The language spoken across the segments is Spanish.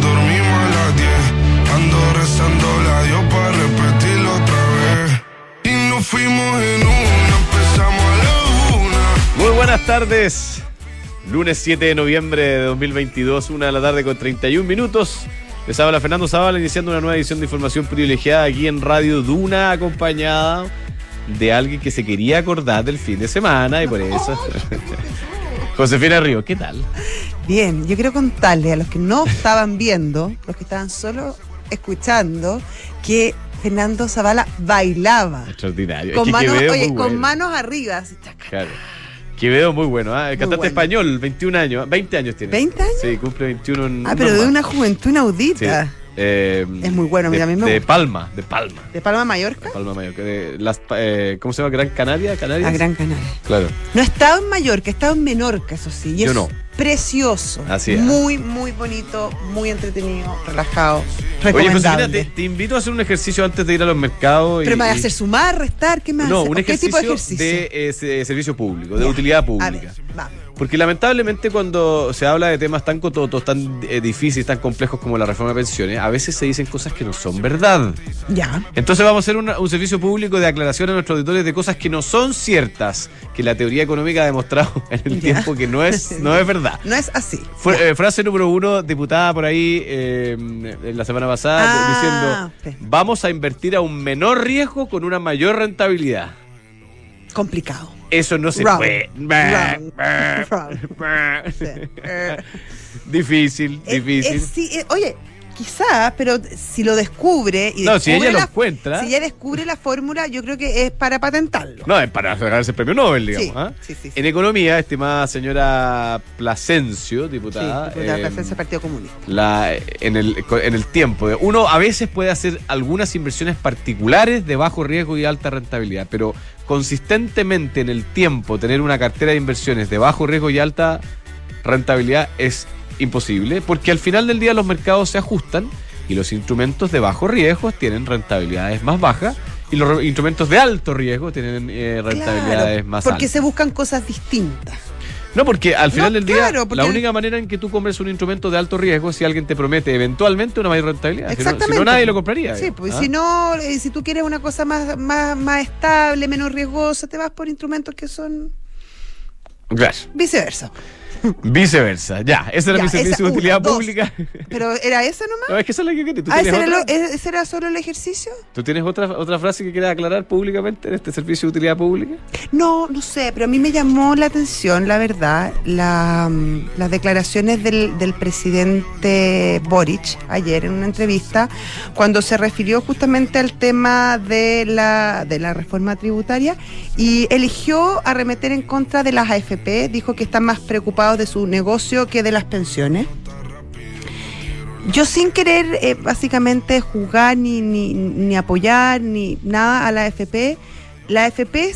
dormimos a las 10. Ando rezando la Dios para repetirlo otra vez. Y nos fuimos en una, empezamos a la una. Muy buenas tardes. Lunes 7 de noviembre de 2022, una de la tarde con 31 minutos. Les habla Fernando Zavala iniciando una nueva edición de información privilegiada aquí en Radio Duna, acompañada de alguien que se quería acordar del fin de semana y por eso. Josefina Río, ¿qué tal? Bien, yo quiero contarle a los que no estaban viendo, los que estaban solo escuchando, que Fernando Zavala bailaba. Extraordinario. Es Con, que manos, oye, con manos arriba. así. Claro. Quevedo muy bueno. El cantante bueno. español, 21 años, 20 años tiene. ¿20 años? Sí, cumple 21 en Ah, pero de más. una juventud Sí. Eh, Es muy bueno, mira, de, a mí me De. Palma, de Palma. ¿De Palma Mallorca? De Palma Mallorca. De las, eh, ¿Cómo se llama? Gran Canaria, Canarias. A Gran Canaria. Claro. No he estado en Mallorca, he estado en Menorca, eso sí. Y Yo es no. precioso. Así es. Muy, muy bonito, muy entretenido, relajado. Oye, Josefina, te, te invito a hacer un ejercicio antes de ir a los mercados. y- Pero me a hacer sumar, restar, ¿qué a No, un ¿Qué ejercicio, tipo de ejercicio? de eh, se- servicio público, de Ya. utilidad A pública. ver, vamos. Porque lamentablemente cuando se habla de temas tan cototos, tan eh, difíciles, tan complejos como la reforma de pensiones, a veces se dicen cosas que no son verdad. Ya. Entonces vamos a hacer una- un servicio público de aclaración a nuestros auditores de cosas que no son ciertas, que la teoría económica ha demostrado en el Ya. tiempo que no es, no es verdad. No es así. Fue- eh, frase número uno, diputada por ahí eh, en la semana pasada, Ah, diciendo, vamos a invertir a un menor riesgo con una mayor rentabilidad. Complicado. Eso no se Wrong. puede. Difícil, difícil. sí, eh, oye, quizá, pero si lo descubre y No, si descubre ella lo encuentra. Si ella descubre la fórmula, yo creo que es para patentarlo. No, es para ganarse el premio Nobel, digamos. Sí, ¿ah? sí, sí, sí. En economía, estimada señora Plasencio, diputada. diputada eh, Plasencia, Partido Comunista. la, en, el, en el tiempo. Uno a veces puede hacer algunas inversiones particulares de bajo riesgo y alta rentabilidad, pero consistentemente en el tiempo tener una cartera de inversiones de bajo riesgo y alta rentabilidad es imposible, porque al final del día los mercados se ajustan y los instrumentos de bajo riesgo tienen rentabilidades más bajas y los instrumentos de alto riesgo tienen eh, rentabilidades Claro, más porque altas. se buscan cosas distintas. No, porque al final No, del día, claro, porque la el- única manera en que tú compres un instrumento de alto riesgo es si alguien te promete eventualmente una mayor rentabilidad. Si no- Exactamente. Si no, nadie lo compraría. Sí, pues ¿ah? si no, eh, si tú quieres una cosa más, más, más estable, menos riesgosa, te vas por instrumentos que son Claro. viceversa. Viceversa. Ya, ese era Ya, mi servicio de utilidad dos. pública. Pero ¿era esa nomás? No, es que esa es la que. ¿Tú, Ah, tienes ¿ese era, otra, lo- ese era solo el ejercicio? ¿Tú tienes otra, otra frase que quieras aclarar públicamente en este servicio de utilidad pública? No, no sé, pero a mí me llamó la atención, la verdad, la, mm, las declaraciones del, del presidente Boric ayer en una entrevista, cuando se refirió justamente al tema de la, de la reforma tributaria y eligió arremeter en contra de las AFP, dijo que están más preocupados de su negocio que de las pensiones. Yo sin querer eh, básicamente jugar ni, ni, ni apoyar ni nada a la AFP, las AFP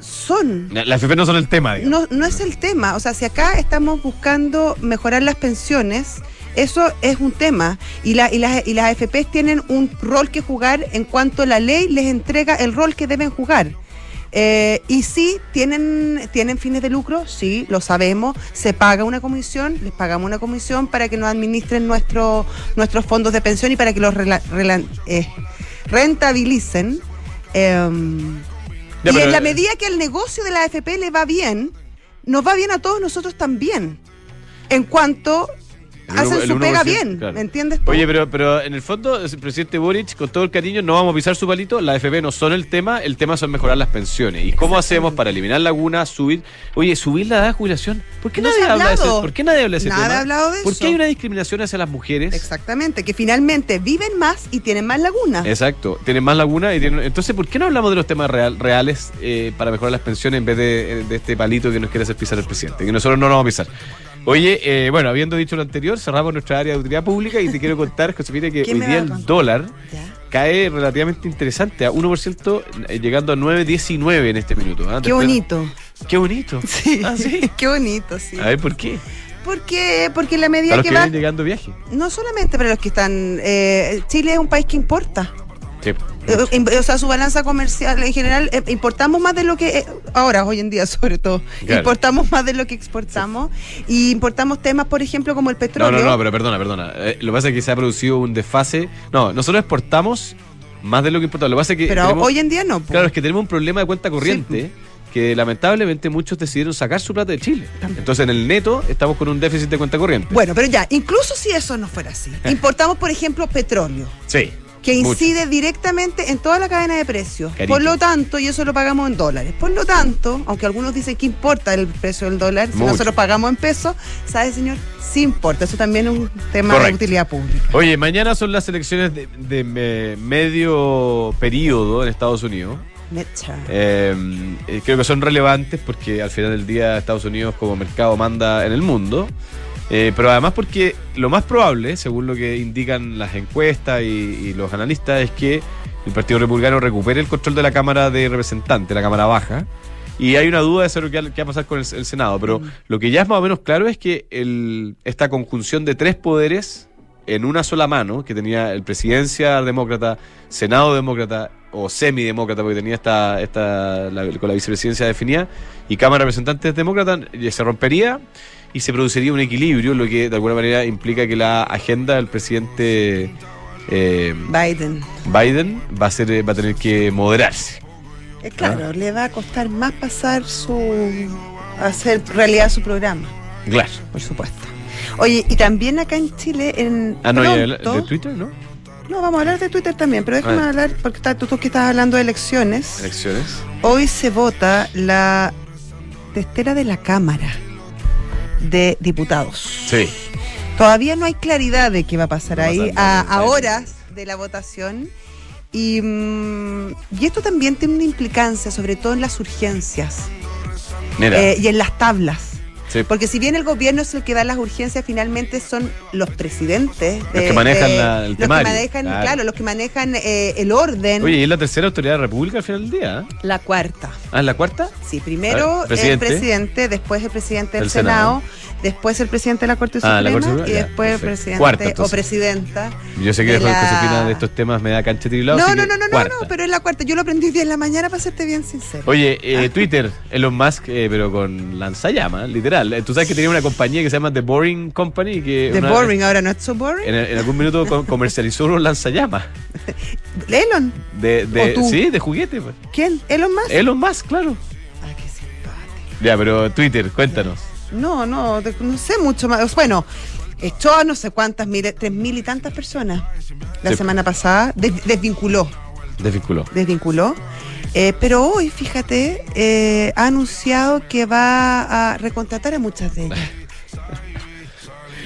son Las FP no son el tema, digamos. no, no es el tema. O sea, si acá estamos buscando mejorar las pensiones, eso es un tema. Y, la, y, las, y las AFPs tienen un rol que jugar en cuanto la ley les entrega el rol que deben jugar. Eh, y sí, tienen, tienen fines de lucro, sí, lo sabemos. Se paga una comisión, les pagamos una comisión para que nos administren nuestro, nuestros fondos de pensión y para que los rela- rela- eh, rentabilicen. Em, Ya, y en la medida que el negocio de la AFP le va bien, nos va bien a todos nosotros también. En cuanto hacen el su pega 1%, bien, claro. ¿me entiendes tú? Oye, pero, pero en el fondo, el presidente Boric, con todo el cariño, no vamos a pisar su palito. La FP no son el tema, el tema son mejorar las pensiones. ¿Y cómo hacemos para eliminar lagunas, subir? Oye, subir la edad de jubilación. ¿Por qué No nadie habla de ese, hablado. ¿por qué nadie habla de ese tema? ha hablado de ¿Por eso. qué hay una discriminación hacia las mujeres? Exactamente, que finalmente viven más y tienen más lagunas. Exacto, tienen más lagunas y tienen... Entonces, ¿por qué no hablamos de los temas real- reales eh, para mejorar las pensiones en vez de, de este palito que nos quiere hacer pisar el presidente? Que nosotros no lo vamos a pisar. Oye, eh, bueno, habiendo dicho lo anterior, cerramos nuestra área de utilidad pública y te quiero contar, Josefina, que ¿Qué hoy día el dólar cae relativamente interesante, a 1%, eh, llegando a 9.19 en este minuto. ¿ah? Qué bonito. Qué bonito. Sí, Ah, sí. qué bonito, sí. A ver, ¿por qué? Porque, porque la Para medida los que que va, vienen llegando viaje. no solamente para los que están, eh, Chile es un país que importa. Sí. Eh, O sea, su balanza comercial en general, eh, importamos más de lo que, eh, ahora, hoy en día sobre todo, Claro. importamos más de lo que exportamos y importamos temas, por ejemplo, como el No, petróleo. no, no, pero perdona, perdona. Eh, lo que pasa es que se ha producido un desfase. No, nosotros exportamos más de lo que importamos. Lo que pasa es que. pero tenemos- hoy en día no. Claro, es que tenemos un problema de cuenta corriente. Que lamentablemente muchos decidieron sacar su plata de Chile. También. Entonces en el neto estamos con un déficit de cuenta corriente. Bueno, pero ya, incluso si eso no fuera así, importamos, por ejemplo, petróleo. Sí. Que mucho. incide directamente en toda la cadena de precios. Carito. Por lo tanto, y eso lo pagamos en dólares. Por lo tanto, aunque algunos dicen que importa el precio del dólar, si Mucho. nosotros pagamos en pesos, ¿sabe, señor? Sí importa. Eso también es un tema de utilidad pública. Oye, mañana son las elecciones de, de me- medio periodo en Estados Unidos. Eh, eh, creo que son relevantes porque al final del día Estados Unidos como mercado manda en el mundo. Eh, pero además porque lo más probable, según lo que indican las encuestas y, y los analistas, es que el Partido Republicano recupere el control de la Cámara de Representantes, la Cámara Baja. Y hay una duda de saber qué, va- a pasar con el, el Senado. Pero lo que ya es más o menos claro es que el- esta conjunción de tres poderes en una sola mano, que tenía el presidencia demócrata, Senado demócrata o semidemócrata, porque tenía esta, esta la- con la vicepresidencia definida, y Cámara de Representantes demócrata, eh, se rompería y se produciría un equilibrio, lo que de alguna manera implica que la agenda del presidente eh, Biden. Biden va a, ser, eh, va a tener que moderarse. Eh, claro, le va a costar más pasar su. hacer realidad su programa, Claro. por supuesto. Oye, y también acá en Chile, en. Ah, no, pronto- de Twitter, ¿no? No, vamos a hablar de Twitter también, pero déjame Ah. hablar, porque está, tú, tú que estás hablando de elecciones. Elecciones. Hoy se vota la testera de la Cámara de Diputados. Sí. Todavía no hay claridad de qué va a pasar ahí a, a horas de la votación. Y, mm, y esto también tiene una implicancia, sobre todo en las urgencias eh, y en las tablas. Sí. Porque si bien el gobierno es el que da las urgencias, finalmente son los presidentes. Los que manejan la- el los que manejan, claro. claro. los que manejan eh, el orden. Oye, y es la tercera autoridad de la República al final del día. ¿eh? La cuarta. Ah, ¿es la cuarta? Sí, primero ver, presidente. el presidente, después el presidente del El Senado. Senado, después el presidente de la Corte Ah, Suprema la Corte Suprema, y ya, después el presidente Cuarta, o presidenta. Yo sé que de después la- Josefina de estos temas me da cancha trilado. No, no, no, no, no, cuarta. no, pero es la cuarta. Yo lo aprendí hoy en la mañana para serte bien sincero. Oye, eh, Twitter, Elon Musk, eh, pero con lanzallamas, literal. Tú sabes que tenía una compañía que se llama The Boring Company. Que The boring, ahora no es so boring. En, en algún minuto co- comercializó unos lanzallamas. Elon, De, de, ¿O tú? sí, de juguete. pues. ¿quién? Elon Musk. Elon Musk, claro. Ah, qué simpático. Ya, pero Twitter, cuéntanos. No, no, no sé mucho más. Bueno, echó a no sé cuántas miles, tres mil y tantas personas la Sí. semana pasada, des- desvinculó. Desvinculó. desvinculó. Eh, pero hoy, fíjate, eh, ha anunciado que va a recontratar a muchas de ellas.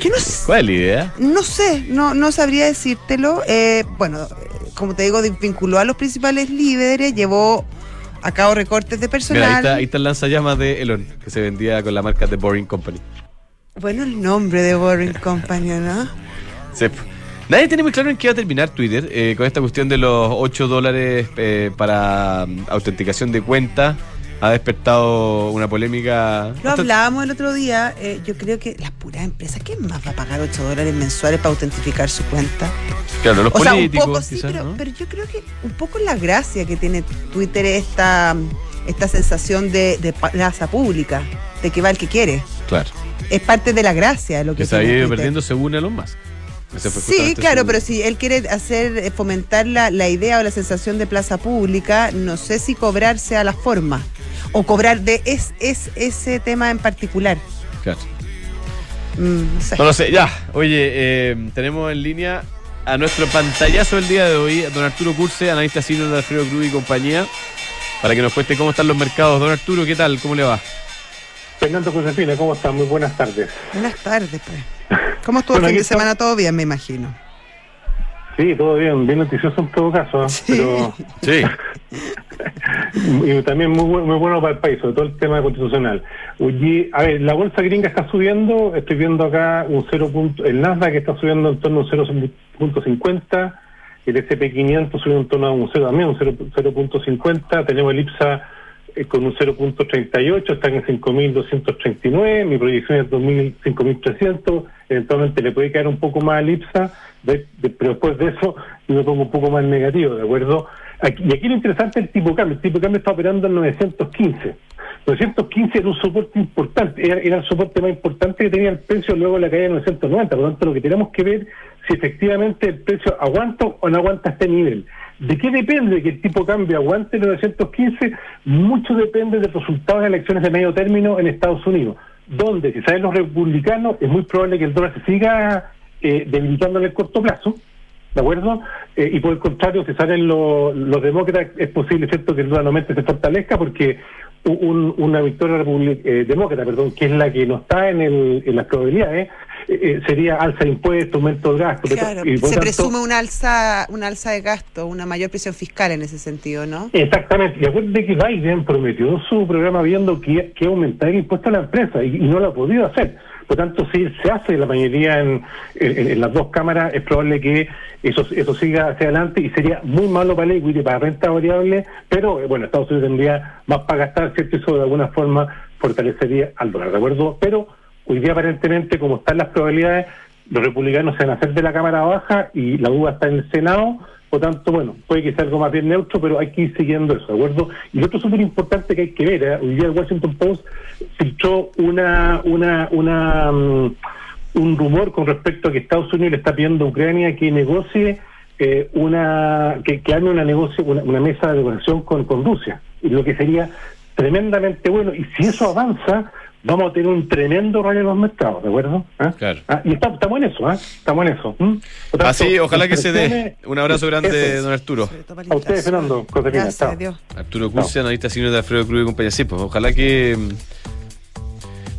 No, ¿Cuál es la idea? no sé, no, no sabría decírtelo. Eh, bueno, como te digo, desvinculó a los principales líderes, llevó a cabo recortes de personal. Mira, ahí está, ahí está el lanzallamas de Elon, que se vendía con la marca The Boring Company. Bueno, el nombre de Boring Company, ¿no? Sí. Nadie tiene muy claro en qué va a terminar Twitter eh, con esta cuestión de los 8 dólares eh, para mm, autenticación de cuenta. Ha despertado una polémica. Lo hablábamos el otro día. eh, yo creo que las puras empresas, ¿quién más va a pagar 8 dólares mensuales para autentificar su cuenta? Claro, los O sea, un políticos, poco sí, quizás, pero, ¿no? pero yo creo que un poco la gracia que tiene Twitter es esta, esta sensación de, de plaza pública, de que va el que quiere. Claro. Es parte de la gracia lo que Que se ha ido perdiendo según Elon Musk. Sí, claro, su- pero si él quiere hacer eh, fomentar la, la idea o la sensación de plaza pública, no sé si cobrarse a la forma o cobrar de es, es ese tema en particular. Claro. Mm, no sé. No lo sé, ya. Oye, eh, tenemos en línea a nuestro pantallazo del día de hoy, a don Arturo Curse, analista senior de Alfredo Cruz y compañía, para que nos cuente cómo están los mercados. Don Arturo, ¿qué tal? ¿Cómo le va? Fernando Josefina, ¿cómo están? Muy buenas tardes. Buenas tardes, pues. ¿Cómo estuvo Bueno, el fin de está- semana? Todo bien, me imagino. Sí, todo bien, bien noticioso en todo caso. Sí. pero Sí. y también muy, muy bueno para el país, sobre todo el tema constitucional. Oye, a ver, la bolsa gringa está subiendo, estoy viendo acá un 0. punto- el Nasdaq está subiendo en torno a un 0.50, el SP500 subiendo en torno a un 0 también, un 0 0.50, tenemos el IPSA eh, con un 0.38, están en 5.239, mi proyección es 2.000, 5.300, eventualmente le puede caer un poco más de- de- pero después de eso yo me pongo un poco más negativo, ¿de acuerdo? Aquí, y aquí lo interesante es el tipo cambio. El tipo cambio está operando en 915. 915 era un soporte importante, era, era, el soporte más importante que tenía el precio luego de la caída de 990. Por lo tanto, lo que tenemos que ver si efectivamente el precio aguanta o no aguanta este nivel. ¿De qué depende que el tipo cambio aguante el 915? Mucho depende de los resultados de elecciones de medio término en Estados Unidos, donde, si salen los republicanos, es muy probable que el dólar se siga eh, debilitando en el corto plazo, ¿de acuerdo? Eh, y por el contrario, si salen los, los demócratas, es posible, ¿cierto?, que el dólar nuevamente se fortalezca porque un, una victoria eh, demócrata, perdón, que es la que no está en, el, en las probabilidades, eh, sería alza de impuestos, aumento de gasto. Claro, y se presume una alza, una alza de gasto, una mayor presión fiscal en ese sentido, ¿no? Exactamente. Y acuérdense que Biden prometió su programa viendo que, que aumentar el impuesto a la empresa y, no lo ha podido hacer. Por tanto, si se hace la mayoría en, en, las dos cámaras, es probable que eso, eso siga hacia adelante y sería muy malo para el equity, para renta variable, pero eh, bueno, Estados Unidos tendría más para gastar, ¿cierto? Eso de alguna forma fortalecería al dólar, ¿de acuerdo? Pero Hoy día aparentemente, como están las probabilidades, los republicanos se van a hacer de la Cámara Baja y la duda está en el Senado, por tanto, bueno, puede que sea algo más bien neutro, pero hay que ir siguiendo eso, ¿de acuerdo? Y otro súper importante que hay que ver, ¿eh? hoy día el Washington Post filtró una, una, una, um, un rumor con respecto a que Estados Unidos le está pidiendo a Ucrania que negocie eh, una, que, que una negocio, una, mesa de negociación con, con Rusia, lo que sería tremendamente bueno, y si eso avanza, vamos a tener un tremendo rollo en los mercados, ¿de acuerdo? ¿Ah? Claro. Ah, y estamos en eso, ¿eh? Estamos en eso. Así, ojalá que se dé. Un abrazo grande, don Arturo. A ustedes, Fernando. Gracias, Arturo Curcia, analista senior de Alfredo Cruz y compañía. Sí, pues ojalá que... Mm,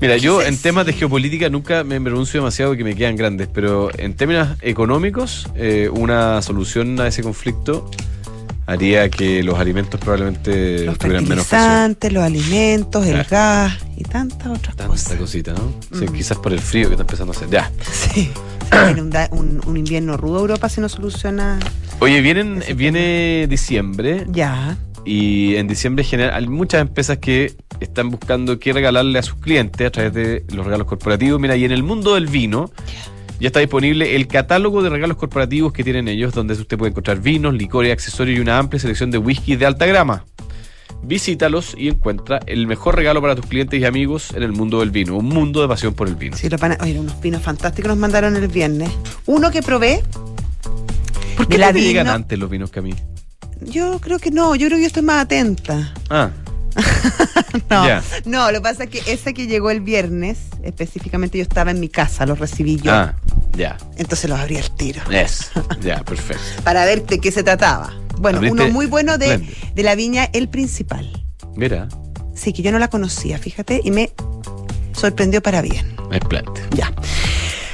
mira, yo en temas de geopolítica nunca me pronuncio demasiado que me quedan grandes, pero en términos económicos, eh, una solución a ese conflicto haría que los alimentos probablemente los tuvieran menos fertilizantes, los alimentos, el gas y tantas otras Tanta cosas. cosita, ¿no? Sí, mm. quizás por el frío que está empezando a hacer. Ya. Sí. Un, un, un, invierno rudo Europa si no soluciona. Oye, vienen, viene diciembre. Ya. Y en diciembre general hay muchas empresas que están buscando qué regalarle a sus clientes a través de los regalos corporativos. Mira, y en el mundo del vino ya está disponible el catálogo de regalos corporativos que tienen ellos, donde usted puede encontrar vinos, licores, accesorios y una amplia selección de whisky de alta grama. Visítalos y encuentra el mejor regalo para tus clientes y amigos en el mundo del vino, un mundo de pasión por el vino. Sí, oye, unos vinos fantásticos nos mandaron el viernes. Uno que probé. ¿Por qué te llegan antes los vinos que a mí? Yo creo que no, yo creo que yo estoy más atenta. Ah. no, no, lo que pasa es que ese que llegó el viernes, específicamente yo estaba en mi casa, lo recibí yo. Ah, ya. Entonces lo abrí al tiro. Es, ya, perfecto. Para ver de qué se trataba. Bueno, uno muy bueno de, de la viña El Principal. Mira. Sí, que yo no la conocía, fíjate, y me sorprendió para bien. Espléndido. Ya.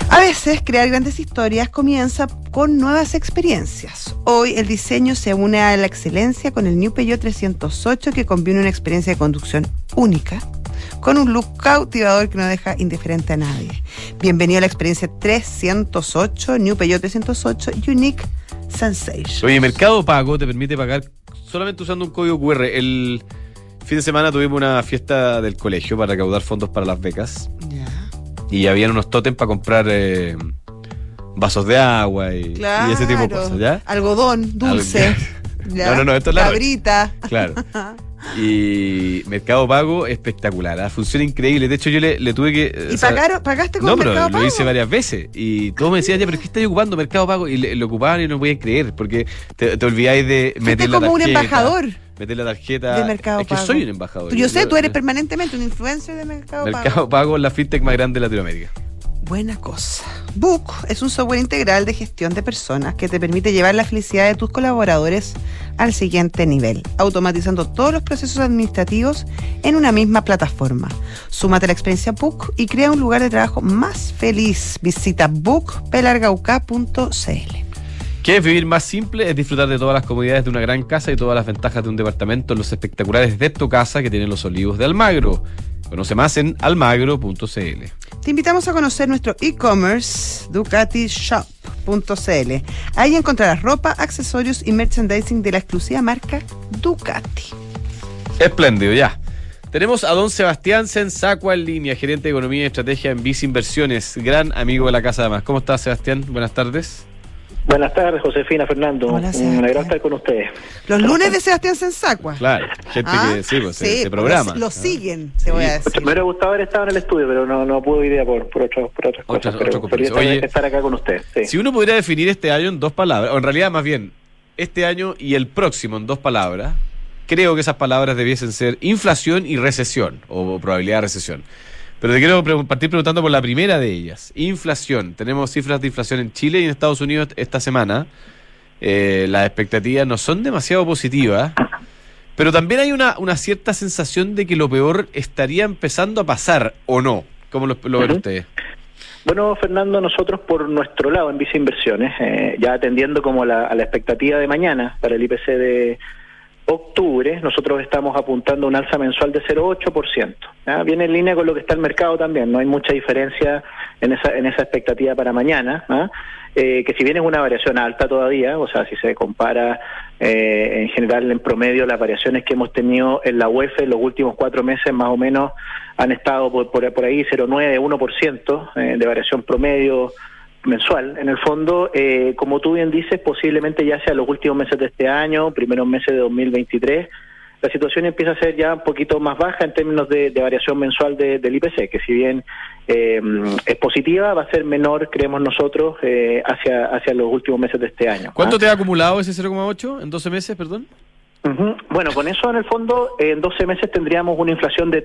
A veces crear grandes historias comienza con nuevas experiencias. Hoy el diseño se une a la excelencia con el New Peugeot 308 que combina una experiencia de conducción única con un look cautivador que no deja indiferente a nadie. Bienvenido a la experiencia 308, New Peugeot 308 Unique Sensation. Oye, Mercado Pago te permite pagar solamente usando un código QR. El fin de semana tuvimos una fiesta del colegio para recaudar fondos para las becas. Ya y habían unos tótems para comprar eh, vasos de agua y, ese tipo de cosas, ¿ya? Algodón, dulce. no, no, no, esto es la Cabrita. Claro. Y Mercado Pago espectacular, ¿ah? funciona increíble. De hecho, yo le, tuve que. ¿Y pagaron, pagaste con no, Mercado pero lo hice varias veces. Y todos me decían, ya, pero ¿qué estás ocupando Mercado Pago? Y lo ocupaban y no podían creer, porque te, te olvidáis de meter la como un embajador meter la tarjeta. De Mercado es que soy un embajador. Yo, sé, tú eres permanentemente un influencer de Mercado, Pago. Mercado Pago es la fintech más grande de Latinoamérica. Buena cosa. Book es un software integral de gestión de personas que te permite llevar la felicidad de tus colaboradores al siguiente nivel, automatizando todos los procesos administrativos en una misma plataforma. Súmate a la experiencia Book y crea un lugar de trabajo más feliz. Visita bookpelargauca.cl. ¿Qué es vivir más simple? Es disfrutar de todas las comodidades de una gran casa y todas las ventajas de un departamento en los espectaculares de tu casa que tienen los olivos de Almagro. Conoce más en almagro.cl. Te invitamos a conocer nuestro e-commerce ducatishop.cl. Ahí encontrarás ropa, accesorios y merchandising de la exclusiva marca Ducati. Espléndido, ya. Tenemos a don Sebastián Sensacua en línea, gerente de Economía y Estrategia en Vice Inversiones, gran amigo de la Casa de Más. ¿Cómo estás, Sebastián? Buenas tardes. Buenas tardes, Josefina, Fernando. Hola, Un agrado estar con ustedes. Los lunes de Sebastián Sensacua. Claro, gente Ah, que sí, pues, se, sí, se programa. Lo, lo ¿no? siguen, te voy a decir. Me hubiera gustado haber estado en el estudio, pero no, no pude día por, por, otros- por otras Otras- cosas. Pero Oye, estar acá con ustedes. Sí. Si uno pudiera definir este año en dos palabras, o en realidad más bien, este año y el próximo en dos palabras, creo que esas palabras debiesen ser inflación y recesión, o probabilidad de recesión. Pero te quiero partir preguntando por la primera de ellas. Inflación. Tenemos cifras de inflación en Chile y en Estados Unidos esta semana. Eh, las expectativas no son demasiado positivas, pero también hay una, una cierta sensación de que lo peor estaría empezando a pasar, ¿o no? ¿Cómo lo, lo ven ustedes? Bueno, Fernando, nosotros por nuestro lado en Visa Inversiones, eh, ya atendiendo como la- a la expectativa de mañana para el IPC de octubre, nosotros estamos apuntando a un alza mensual de 0,8%. ¿ya? Viene en línea con lo que está el mercado también, no hay mucha diferencia en esa, en esa expectativa para mañana, ¿ah? Eh, que si bien es una variación alta todavía, o sea, si se compara eh, en general en promedio las variaciones que hemos tenido en la UEF en los últimos cuatro meses más o menos han estado por, por, por ahí 0,9, 1% eh, de variación promedio mensual. En el fondo, eh, como tú bien dices, posiblemente ya sea los últimos meses de este año, primeros meses de 2023, la situación empieza a ser ya un poquito más baja en términos de, de variación mensual de- del IPC, que si bien eh, es positiva, va a ser menor, creemos nosotros, eh, hacia, hacia los últimos meses de este año. ¿Cuánto ¿ah? te ha acumulado ese 0,8 en 12 meses, perdón? Ujú. Bueno, con eso en el fondo, en 12 meses tendríamos una inflación de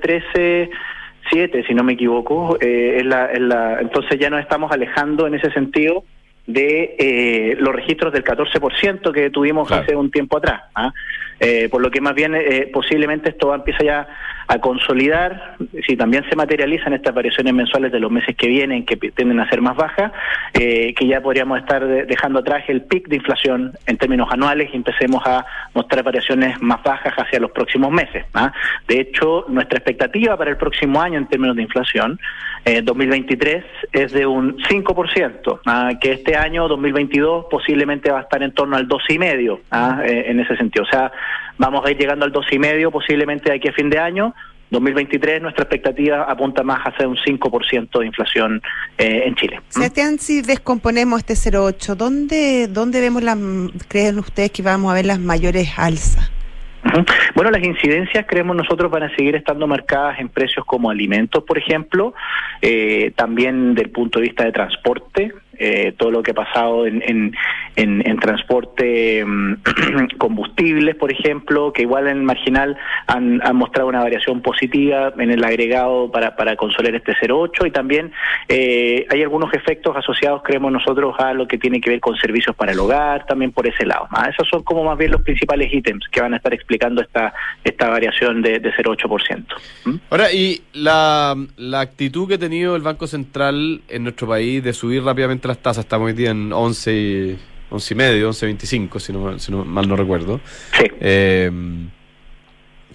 13,7, si no me equivoco. Eh, es la, es la- entonces ya nos estamos alejando en ese sentido de eh, los registros del 14% que tuvimos Claro. hace un tiempo atrás. ¿ah? Eh, por lo que más bien eh, posiblemente esto va a empezar ya a consolidar, si también se materializan estas variaciones mensuales de los meses que vienen, que tienden a ser más bajas, eh, que ya podríamos estar de- dejando atrás el pic de inflación en términos anuales y empecemos a mostrar variaciones más bajas hacia los próximos meses. ¿ah? De hecho, nuestra expectativa para el próximo año en términos de inflación, eh, 2023, es de un 5%, ¿ah? que este año, 2022, posiblemente va a estar en torno al 12,5% ¿ah? Eh, en ese sentido. O sea, vamos a ir llegando al 12,5% posiblemente de aquí a fin de año. 2023 nuestra expectativa apunta más hacia un 5% de inflación eh, en Chile. ¿Mm? Sebastián, si descomponemos este 0,8, ¿dónde, ¿dónde vemos las, creen ustedes que vamos a ver las mayores alzas? Bueno, las incidencias creemos nosotros van a seguir estando marcadas en precios como alimentos, por ejemplo, eh, también del punto de vista de transporte, eh, todo lo que ha pasado en, en, en, en transporte, mm, combustibles, por ejemplo, que igual en marginal han, han mostrado una variación positiva en el agregado para, para consolar este 0,8 y también eh, hay algunos efectos asociados, creemos nosotros, a lo que tiene que ver con servicios para el hogar, también por ese lado. Ah, esos son como más bien los principales ítems que van a estar explicando esta, esta variación de, de 0,8%. ¿Mm? Ahora, y la, la actitud que ha tenido el Banco Central en nuestro país de subir rápidamente las tasas, estamos hoy día en 11, y- 11 y medio, 11.25, si no, si no mal no recuerdo. Sí. Eh,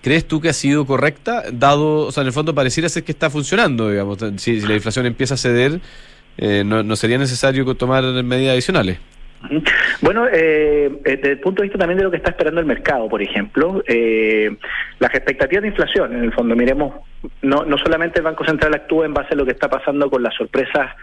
¿Crees tú que ha sido correcta? Dado, o sea, en el fondo pareciera ser que está funcionando, digamos. Si, si la inflación empieza a ceder, eh, no, no sería necesario tomar medidas adicionales. Bueno, eh, eh, desde el punto de vista también de lo que está esperando el mercado, por ejemplo, eh, las expectativas de inflación, en el fondo, miremos, no, no solamente el Banco Central actúa en base a lo que está pasando con las sorpresas,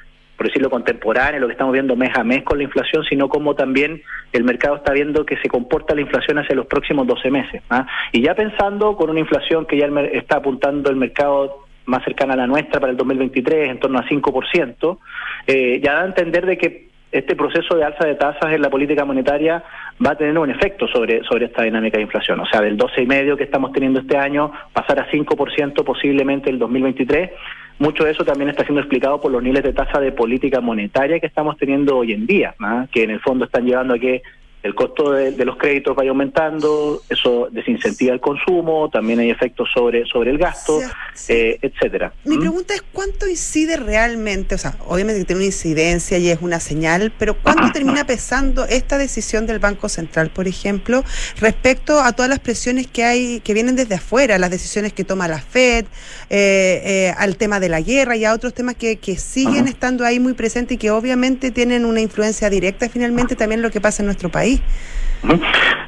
por decirlo contemporáneas, lo que estamos viendo mes a mes con la inflación, sino como también el mercado está viendo que se comporta la inflación hacia los próximos 12 meses. ¿ah? Y ya pensando con una inflación que ya está apuntando el mercado más cercana a la nuestra para el 2023, en torno a 5%, eh, ya da a entender de que este proceso de alza de tasas en la política monetaria va a tener un efecto sobre, sobre esta dinámica de inflación. O sea, del 12,5% que estamos teniendo este año, pasar a 5% posiblemente el 2023. Mucho de eso también está siendo explicado por los niveles de tasa de política monetaria que estamos teniendo hoy en día, ¿ah? que en el fondo están llevando a que el costo de, de los créditos vaya aumentando, eso desincentiva el consumo, también hay efectos sobre, sobre el gasto, sí. eh, etcétera. Mi ¿Mm? pregunta es cuánto incide realmente, o sea, obviamente que tiene una incidencia y es una señal, pero cuánto termina pesando esta decisión del Banco Central, por ejemplo, respecto a todas las presiones que hay, que vienen desde afuera, las decisiones que toma la Fed, eh, eh, al tema de la guerra y a otros temas que, que siguen Ajá. estando ahí muy presentes y que obviamente tienen una influencia directa finalmente también en lo que pasa en nuestro país.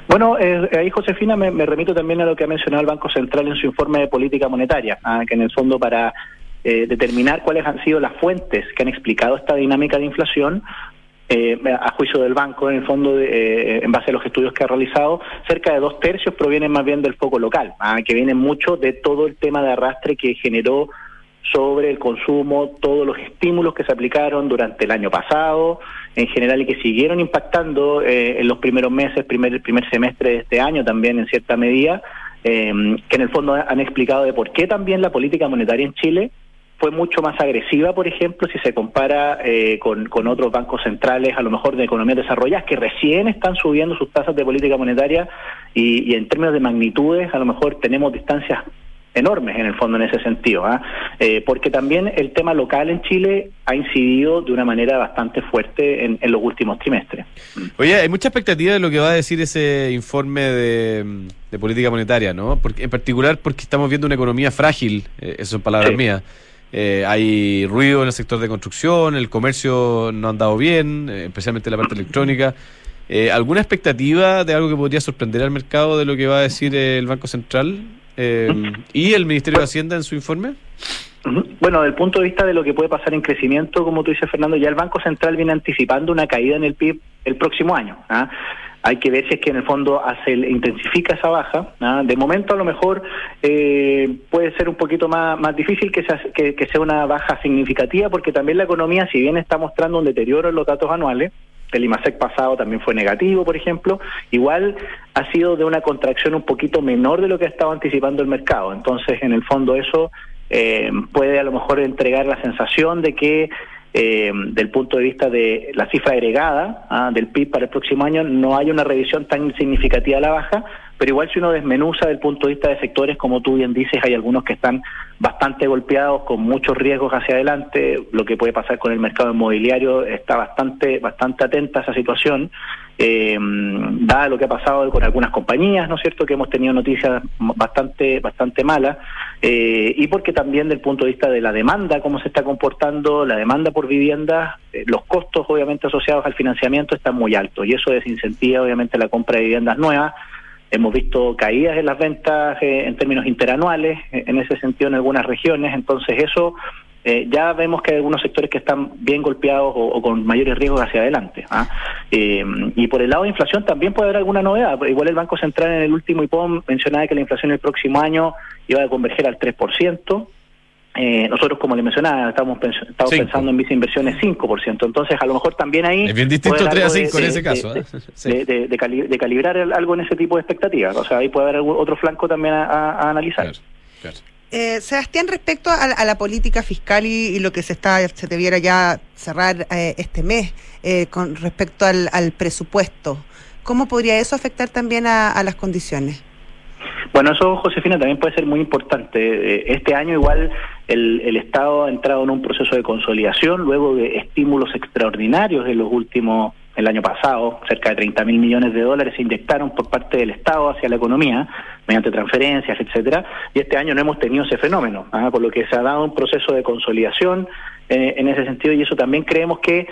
Bueno, eh, ahí Josefina me, remito también a lo que ha mencionado el Banco Central en su informe de política monetaria, ah, que en el fondo para eh, determinar cuáles han sido las fuentes que han explicado esta dinámica de inflación, eh, a juicio del banco, en el fondo, eh, en base a los estudios que ha realizado, cerca de dos tercios provienen más bien del foco local, ¿ah? que vienen mucho de todo el tema de arrastre que generó sobre el consumo, todos los estímulos que se aplicaron durante el año pasado, en general, y que siguieron impactando eh, en los primeros meses, primer, primer semestre de este año también en cierta medida, que en el fondo han explicado de por qué también la política monetaria en Chile fue mucho más agresiva, por ejemplo, si se compara eh, con, con, otros bancos centrales, a lo mejor de economías desarrolladas, que recién están subiendo sus tasas de política monetaria y en términos de magnitudes, a lo mejor tenemos distancias enormes en el fondo en ese sentido, ¿ah? eh, porque también el tema local en Chile ha incidido de una manera bastante fuerte en, en, los últimos trimestres. Oye, hay mucha expectativa de lo que va a decir ese informe de, de política monetaria, ¿no? Porque, en particular porque estamos viendo una economía frágil, eh, eso son palabras Sí. mías. Eh, hay ruido en el sector de construcción, el comercio no ha andado bien, eh, especialmente la parte electrónica. ¿Alguna expectativa de algo que podría sorprender al mercado de lo que va a decir el Banco Central eh, y el Ministerio de Hacienda en su informe? Bueno, desde el punto de vista de lo que puede pasar en crecimiento, como tú dices, Fernando, ya el Banco Central viene anticipando una caída en el PIB el próximo año. ¿ah? Hay que ver si es que en el fondo hace, intensifica esa baja. ¿ah? De momento, a lo mejor eh, puede ser un poquito más, más difícil que sea, que, que sea una baja significativa, porque también la economía, si bien está mostrando un deterioro en los datos anuales, el IMASEC pasado también fue negativo, por ejemplo, igual ha sido de una contracción un poquito menor de lo que estaba anticipando el mercado. Entonces, en el fondo, eso eh, puede a lo mejor entregar la sensación de que eh, del punto de vista de la cifra agregada ah, del PIB para el próximo año no hay una revisión tan significativa a la baja, pero igual si uno desmenuza del punto de vista de sectores, como tú bien dices, hay algunos que están bastante golpeados, con muchos riesgos hacia adelante, lo que puede pasar con el mercado inmobiliario está bastante, bastante atenta a esa situación, eh, dada lo que ha pasado con algunas compañías, ¿no es cierto?, que hemos tenido noticias bastante, bastante malas, eh, y porque también del punto de vista de la demanda, cómo se está comportando, la demanda por viviendas, eh, los costos obviamente asociados al financiamiento están muy altos, y eso desincentiva obviamente la compra de viviendas nuevas, Hemos visto caídas en las ventas eh, en términos interanuales, eh, en ese sentido en algunas regiones, entonces eso eh, ya vemos que hay algunos sectores que están bien golpeados o, con mayores riesgos hacia adelante. ¿ah? Y por el lado de inflación también puede haber alguna novedad. Igual el Banco Central en el último IPOM mencionaba que la inflación el próximo año iba a converger al 3%. Eh, nosotros, como le mencionaba, estamos, pens- estamos Cinco. pensando en viceinversiones 5%. Entonces, a lo mejor también ahí. Es bien distinto puede haber 3 a algo 5 en ese de- caso. de- ¿eh? Sí. de, de- de cali- de calibrar el- algo en ese tipo de expectativas. O sea, ahí puede haber algún otro flanco también a, a- a analizar. Claro, claro. Eh, Sebastián, respecto a, a la política fiscal y, y lo que se está se debiera ya cerrar eh, este mes eh, con respecto al, al presupuesto, ¿cómo podría eso afectar también a, a las condiciones? Bueno, eso, Josefina, también puede ser muy importante. Eh, Este año igual el, el Estado ha entrado en un proceso de consolidación luego de estímulos extraordinarios en los últimos, el año pasado, cerca de 30 mil millones de dólares se inyectaron por parte del Estado hacia la economía mediante transferencias, etcétera, y este año no hemos tenido ese fenómeno, ¿ah? por lo que se ha dado un proceso de consolidación eh, en ese sentido y eso también creemos que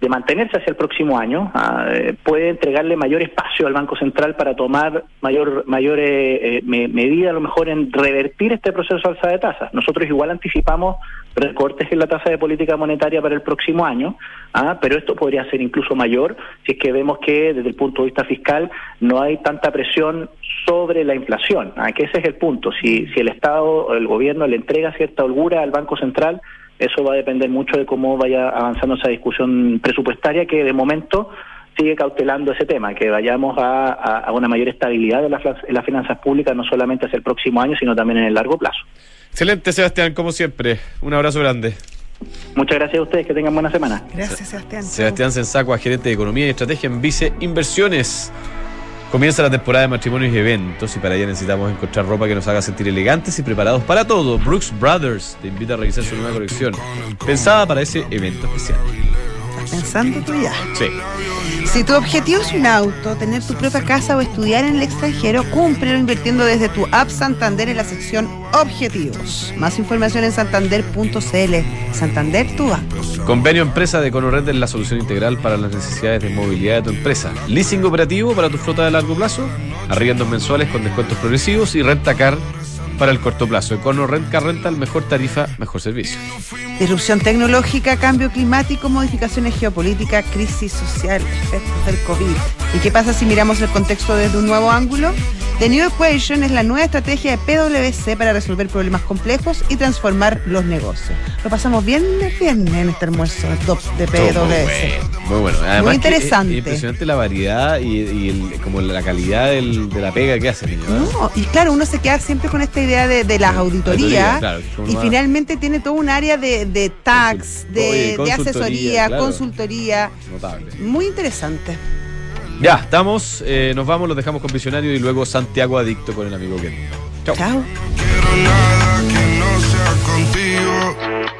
de mantenerse hacia el próximo año, ah, eh, puede entregarle mayor espacio al Banco Central para tomar mayor mayor eh, eh, me- medida a lo mejor en revertir este proceso de alza de tasas. Nosotros igual anticipamos recortes en la tasa de política monetaria para el próximo año, ah, pero esto podría ser incluso mayor si es que vemos que desde el punto de vista fiscal no hay tanta presión sobre la inflación, ah, que ese es el punto. Si, si el Estado o el gobierno le entrega cierta holgura al Banco Central, eso va a depender mucho de cómo vaya avanzando esa discusión presupuestaria que de momento sigue cautelando ese tema, que vayamos a, a- a una mayor estabilidad de en las finanzas públicas, no solamente hacia el próximo año, sino también en el largo plazo. Excelente, Sebastián, como siempre. Un abrazo grande. Muchas gracias a ustedes, que tengan buena semana. Gracias, Sebastián. Sebastián Sensacua, gerente de Economía y Estrategia en Vice Inversiones. Comienza la temporada de matrimonios y eventos y para ello necesitamos encontrar ropa que nos haga sentir elegantes y preparados para todo. Brooks Brothers te invita a revisar su nueva colección, pensada para ese evento especial. ¿Estás pensando tú ya? Sí. Si tu objetivo es un auto, tener tu propia casa o estudiar en el extranjero, cúmplelo invirtiendo desde tu app Santander en la sección Objetivos. Más información en santander.cl. Santander, tu app. Convenio empresa de Conorred es la solución integral para las necesidades de movilidad de tu empresa. Leasing operativo para tu flota de largo plazo, arriendos mensuales con descuentos progresivos y renta car para el corto plazo. Econo Rent Car Rental, mejor tarifa, mejor servicio. Disrupción tecnológica, cambio climático, modificaciones geopolíticas, crisis social, efectos del COVID. ¿Y qué pasa si miramos el contexto desde un nuevo ángulo? The New Equation es la nueva estrategia de PwC para resolver problemas complejos y transformar los negocios. Lo pasamos bien bien en este almuerzo de PwC. Muy bueno. Muy, bueno. Además Muy interesante. es impresionante la variedad y, y el- como la calidad del- de la pega que hace, niño. ¿no? No, y claro, uno se queda siempre con esta idea de, de las auditoría, auditorías claro, y más- finalmente tiene todo un área de, de tax, Consul- de, asesoría, claro. consultoría. Notable. Muy interesante. Ya, estamos, eh, nos vamos, los dejamos con Visionario y luego Santiago Adicto con el amigo que. Chao. Chao. Quiero nada que no sea contigo.